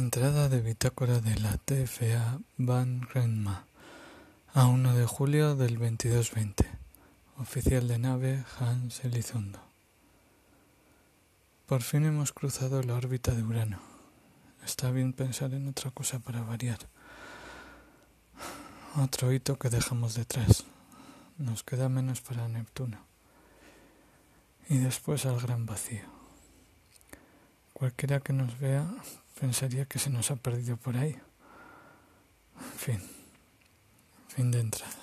Entrada de bitácora de la TFA Van Renma a 1 de julio del 2220. Oficial de nave Hans Elizondo. Por fin hemos cruzado la órbita de Urano. Está bien pensar en otra cosa para variar. Otro hito que dejamos detrás. Nos queda menos para Neptuno. Y después al gran vacío. Cualquiera que nos vea pensaría que se nos ha perdido por ahí. En fin, fin de entrada.